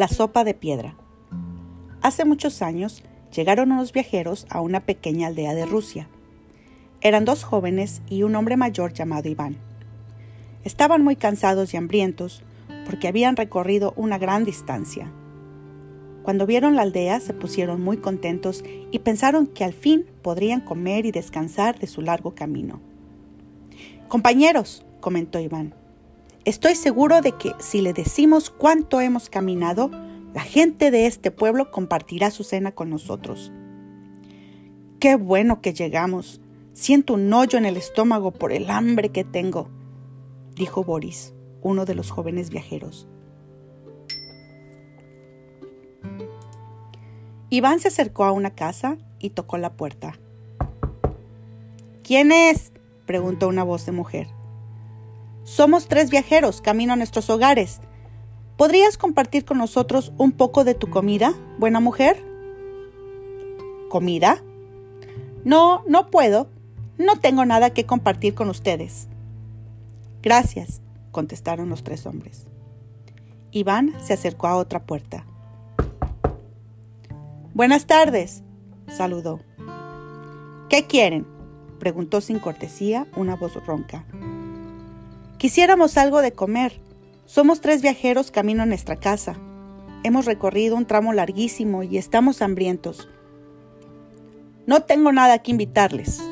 La sopa de piedra. Hace muchos años llegaron unos viajeros a una pequeña aldea de Rusia. Eran dos jóvenes y un hombre mayor llamado Iván. Estaban muy cansados y hambrientos porque habían recorrido una gran distancia. Cuando vieron la aldea se pusieron muy contentos y pensaron que al fin podrían comer y descansar de su largo camino. Compañeros, comentó Iván, Estoy seguro de que si le decimos cuánto hemos caminado, la gente de este pueblo compartirá su cena con nosotros. Qué bueno que llegamos. Siento un hoyo en el estómago por el hambre que tengo, dijo Boris, uno de los jóvenes viajeros. Iván se acercó a una casa y tocó la puerta. ¿Quién es? preguntó una voz de mujer. Somos tres viajeros, camino a nuestros hogares. ¿Podrías compartir con nosotros un poco de tu comida, buena mujer? ¿Comida? No, no puedo. No tengo nada que compartir con ustedes. Gracias, contestaron los tres hombres. Iván se acercó a otra puerta. Buenas tardes, saludó. ¿Qué quieren? preguntó sin cortesía una voz ronca. Quisiéramos algo de comer. Somos tres viajeros camino a nuestra casa. Hemos recorrido un tramo larguísimo y estamos hambrientos. No tengo nada que invitarles,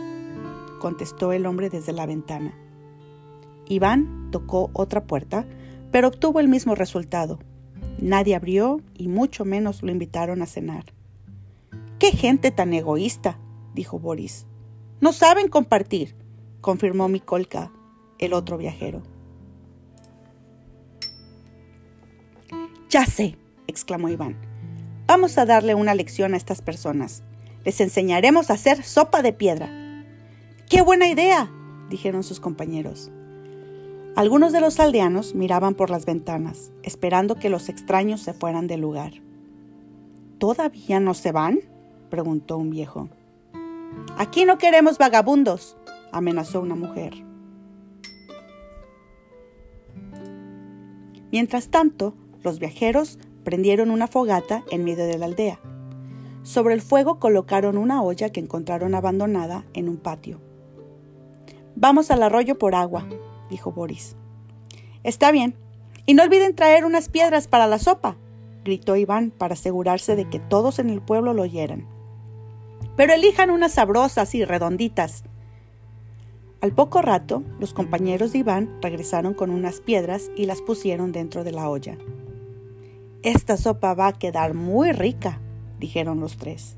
contestó el hombre desde la ventana. Iván tocó otra puerta, pero obtuvo el mismo resultado. Nadie abrió y mucho menos lo invitaron a cenar. ¡Qué gente tan egoísta! dijo Boris. No saben compartir, confirmó Mikolka, el otro viajero. Ya sé, exclamó Iván. Vamos a darle una lección a estas personas. Les enseñaremos a hacer sopa de piedra. ¡Qué buena idea! dijeron sus compañeros. Algunos de los aldeanos miraban por las ventanas, esperando que los extraños se fueran del lugar. ¿Todavía no se van? preguntó un viejo. Aquí no queremos vagabundos, amenazó una mujer. Mientras tanto, los viajeros prendieron una fogata en medio de la aldea. Sobre el fuego colocaron una olla que encontraron abandonada en un patio. Vamos al arroyo por agua, dijo Boris. Está bien. Y no olviden traer unas piedras para la sopa, gritó Iván para asegurarse de que todos en el pueblo lo oyeran. Pero elijan unas sabrosas y redonditas, al poco rato, los compañeros de Iván regresaron con unas piedras y las pusieron dentro de la olla. Esta sopa va a quedar muy rica, dijeron los tres.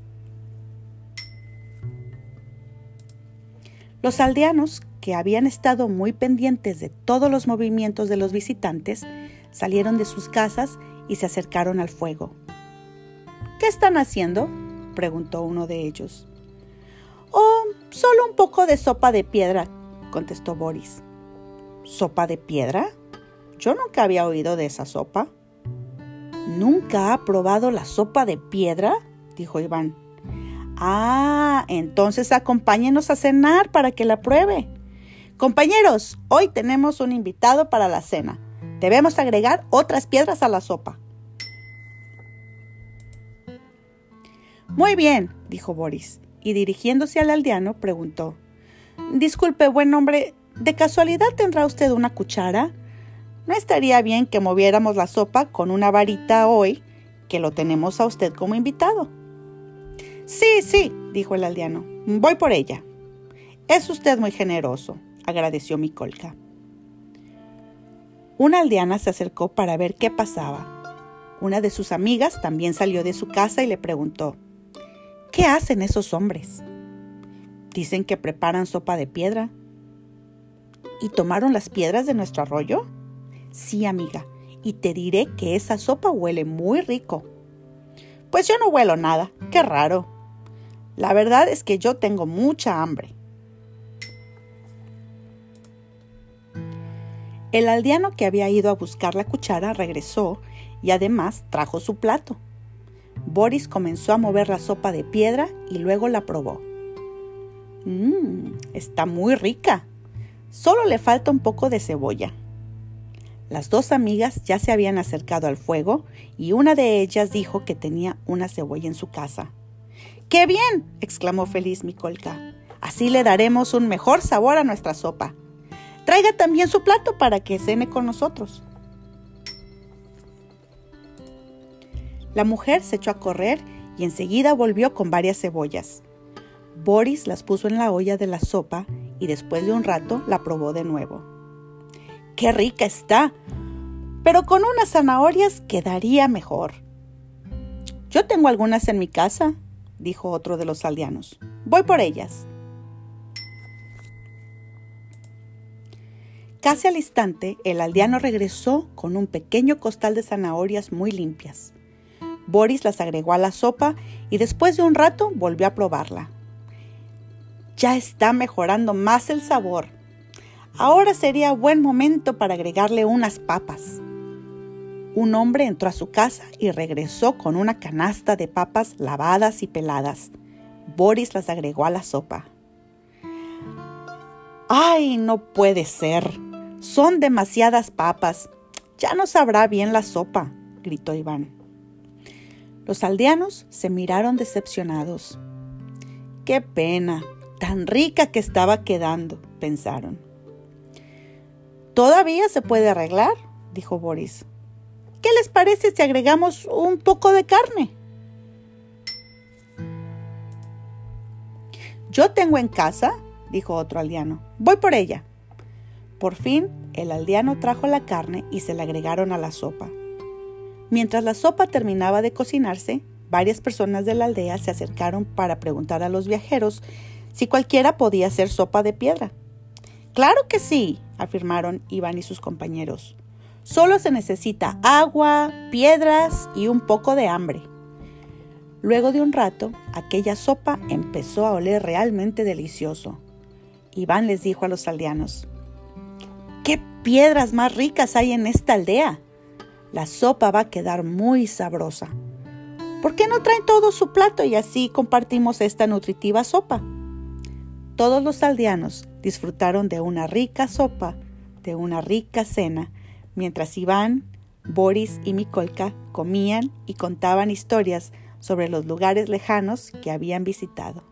Los aldeanos, que habían estado muy pendientes de todos los movimientos de los visitantes, salieron de sus casas y se acercaron al fuego. ¿Qué están haciendo? preguntó uno de ellos. Solo un poco de sopa de piedra, contestó Boris. ¿Sopa de piedra? Yo nunca había oído de esa sopa. ¿Nunca ha probado la sopa de piedra? dijo Iván. Ah, entonces acompáñenos a cenar para que la pruebe. Compañeros, hoy tenemos un invitado para la cena. Debemos agregar otras piedras a la sopa. Muy bien, dijo Boris y dirigiéndose al aldeano preguntó Disculpe, buen hombre, ¿de casualidad tendrá usted una cuchara? ¿No estaría bien que moviéramos la sopa con una varita hoy, que lo tenemos a usted como invitado? Sí, sí, dijo el aldeano. Voy por ella. Es usted muy generoso, agradeció Micolca. Una aldeana se acercó para ver qué pasaba. Una de sus amigas también salió de su casa y le preguntó, ¿Qué hacen esos hombres? Dicen que preparan sopa de piedra. ¿Y tomaron las piedras de nuestro arroyo? Sí, amiga, y te diré que esa sopa huele muy rico. Pues yo no huelo nada, qué raro. La verdad es que yo tengo mucha hambre. El aldeano que había ido a buscar la cuchara regresó y además trajo su plato. Boris comenzó a mover la sopa de piedra y luego la probó. Mmm, está muy rica. Solo le falta un poco de cebolla. Las dos amigas ya se habían acercado al fuego y una de ellas dijo que tenía una cebolla en su casa. ¡Qué bien! exclamó feliz Micolca. Así le daremos un mejor sabor a nuestra sopa. Traiga también su plato para que cene con nosotros. La mujer se echó a correr y enseguida volvió con varias cebollas. Boris las puso en la olla de la sopa y después de un rato la probó de nuevo. ¡Qué rica está! Pero con unas zanahorias quedaría mejor. Yo tengo algunas en mi casa, dijo otro de los aldeanos. Voy por ellas. Casi al instante, el aldeano regresó con un pequeño costal de zanahorias muy limpias. Boris las agregó a la sopa y después de un rato volvió a probarla. Ya está mejorando más el sabor. Ahora sería buen momento para agregarle unas papas. Un hombre entró a su casa y regresó con una canasta de papas lavadas y peladas. Boris las agregó a la sopa. ¡Ay, no puede ser! Son demasiadas papas. Ya no sabrá bien la sopa, gritó Iván. Los aldeanos se miraron decepcionados. Qué pena, tan rica que estaba quedando, pensaron. Todavía se puede arreglar, dijo Boris. ¿Qué les parece si agregamos un poco de carne? Yo tengo en casa, dijo otro aldeano. Voy por ella. Por fin, el aldeano trajo la carne y se la agregaron a la sopa. Mientras la sopa terminaba de cocinarse, varias personas de la aldea se acercaron para preguntar a los viajeros si cualquiera podía hacer sopa de piedra. Claro que sí, afirmaron Iván y sus compañeros. Solo se necesita agua, piedras y un poco de hambre. Luego de un rato, aquella sopa empezó a oler realmente delicioso. Iván les dijo a los aldeanos, ¿Qué piedras más ricas hay en esta aldea? La sopa va a quedar muy sabrosa. ¿Por qué no traen todo su plato y así compartimos esta nutritiva sopa? Todos los aldeanos disfrutaron de una rica sopa, de una rica cena, mientras Iván, Boris y Mikolka comían y contaban historias sobre los lugares lejanos que habían visitado.